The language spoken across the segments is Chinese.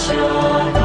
sure.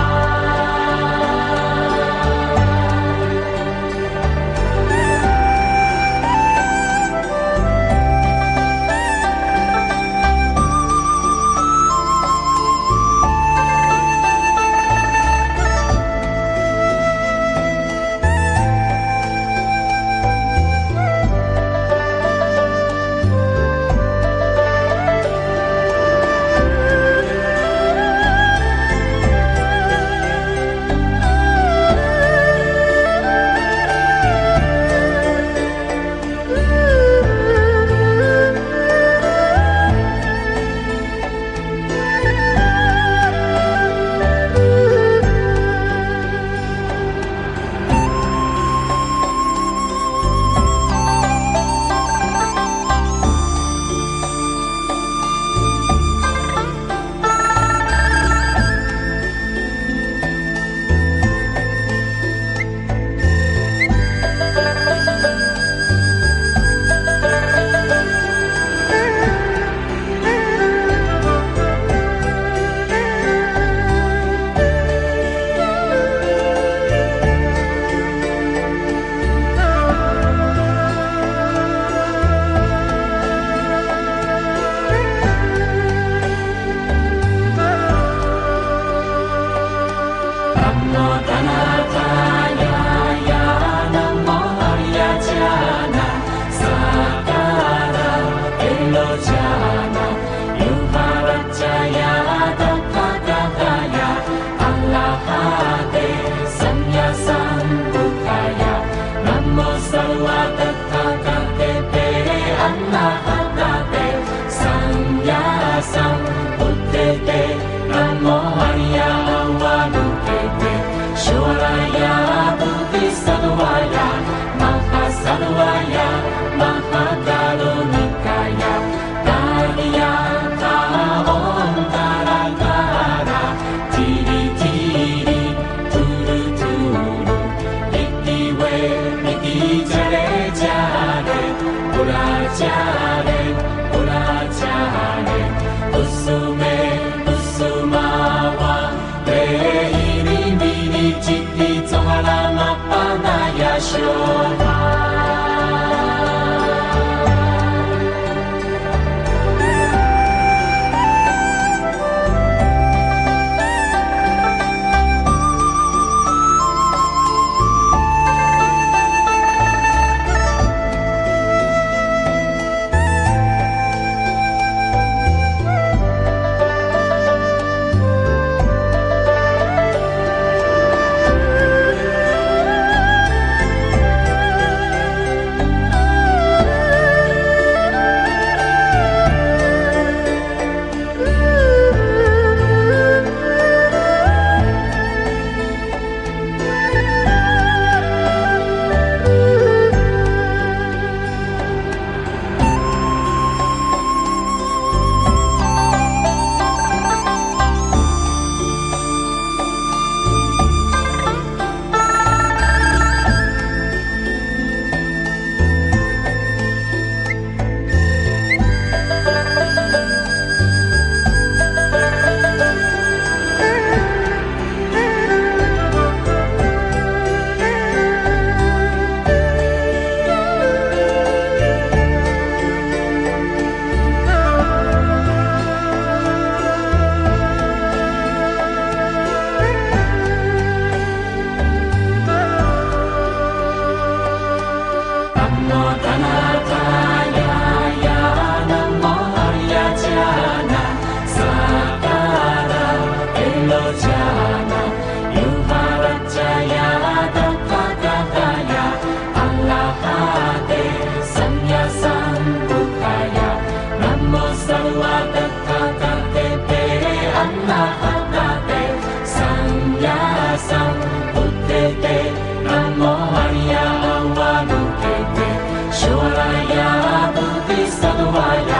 乌拉扎勒，乌拉扎勒，乌苏梅，乌苏玛瓦，贝伊尼米尼吉尼，宗哈拉玛巴达亚舍。my God.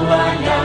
Tuhan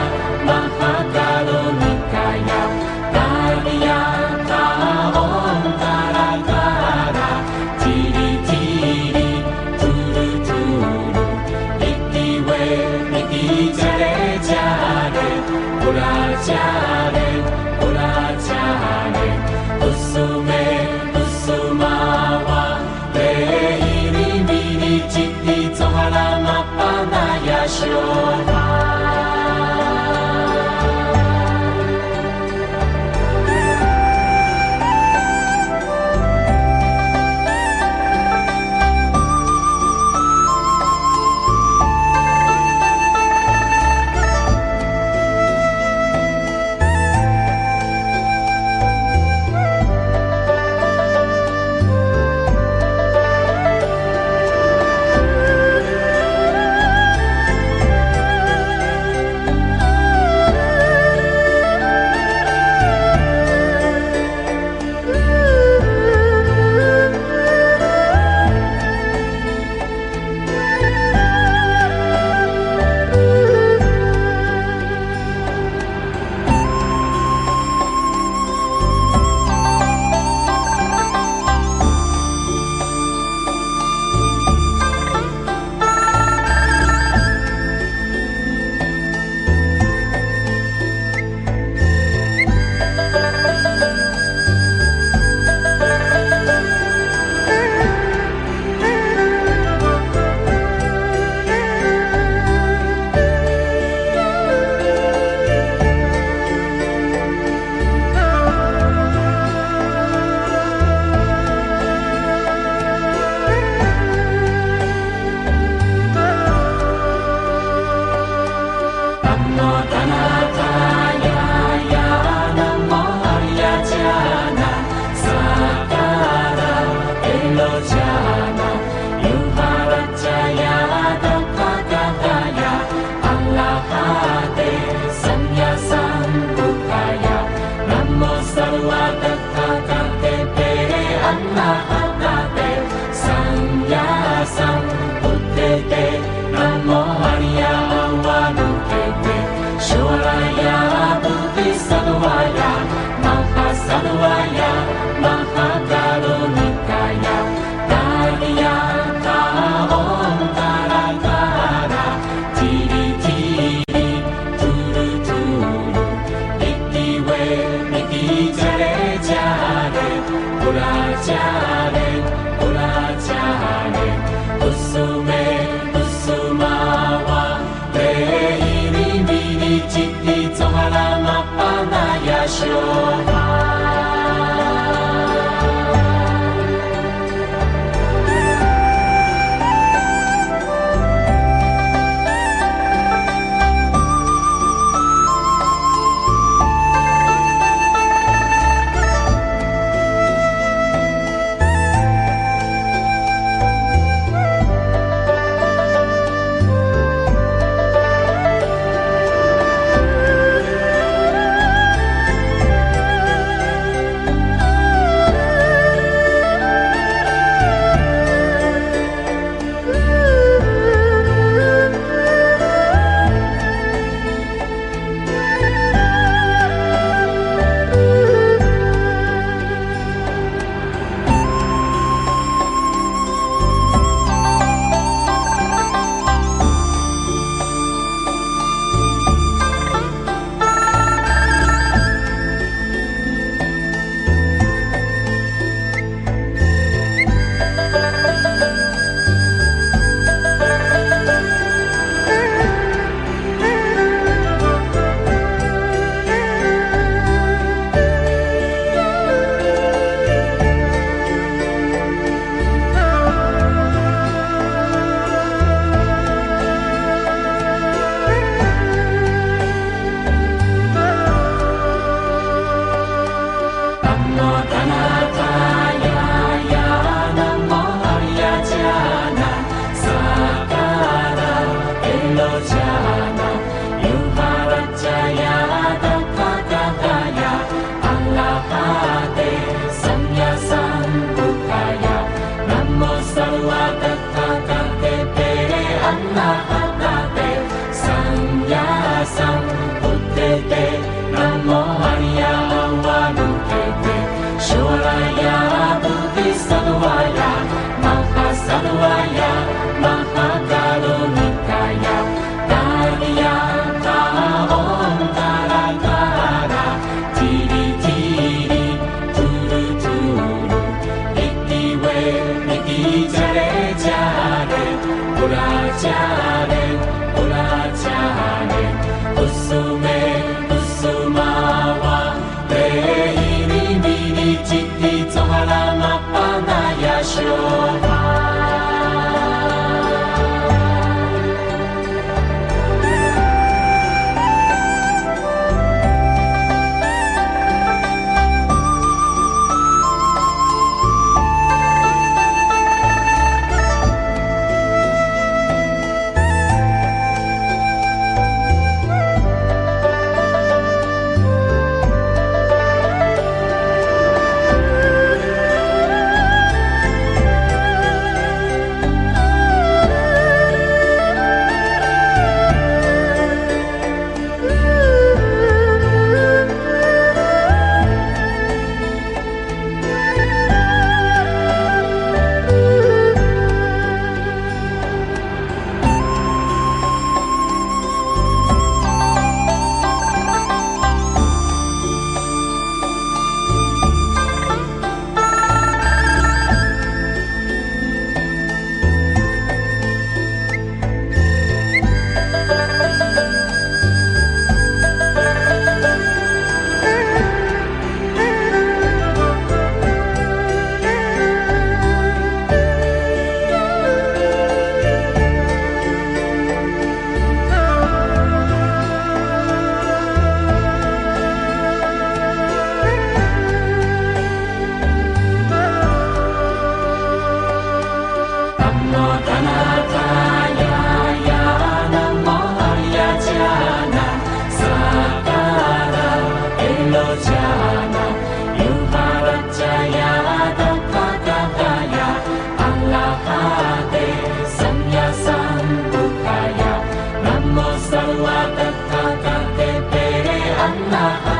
Bye.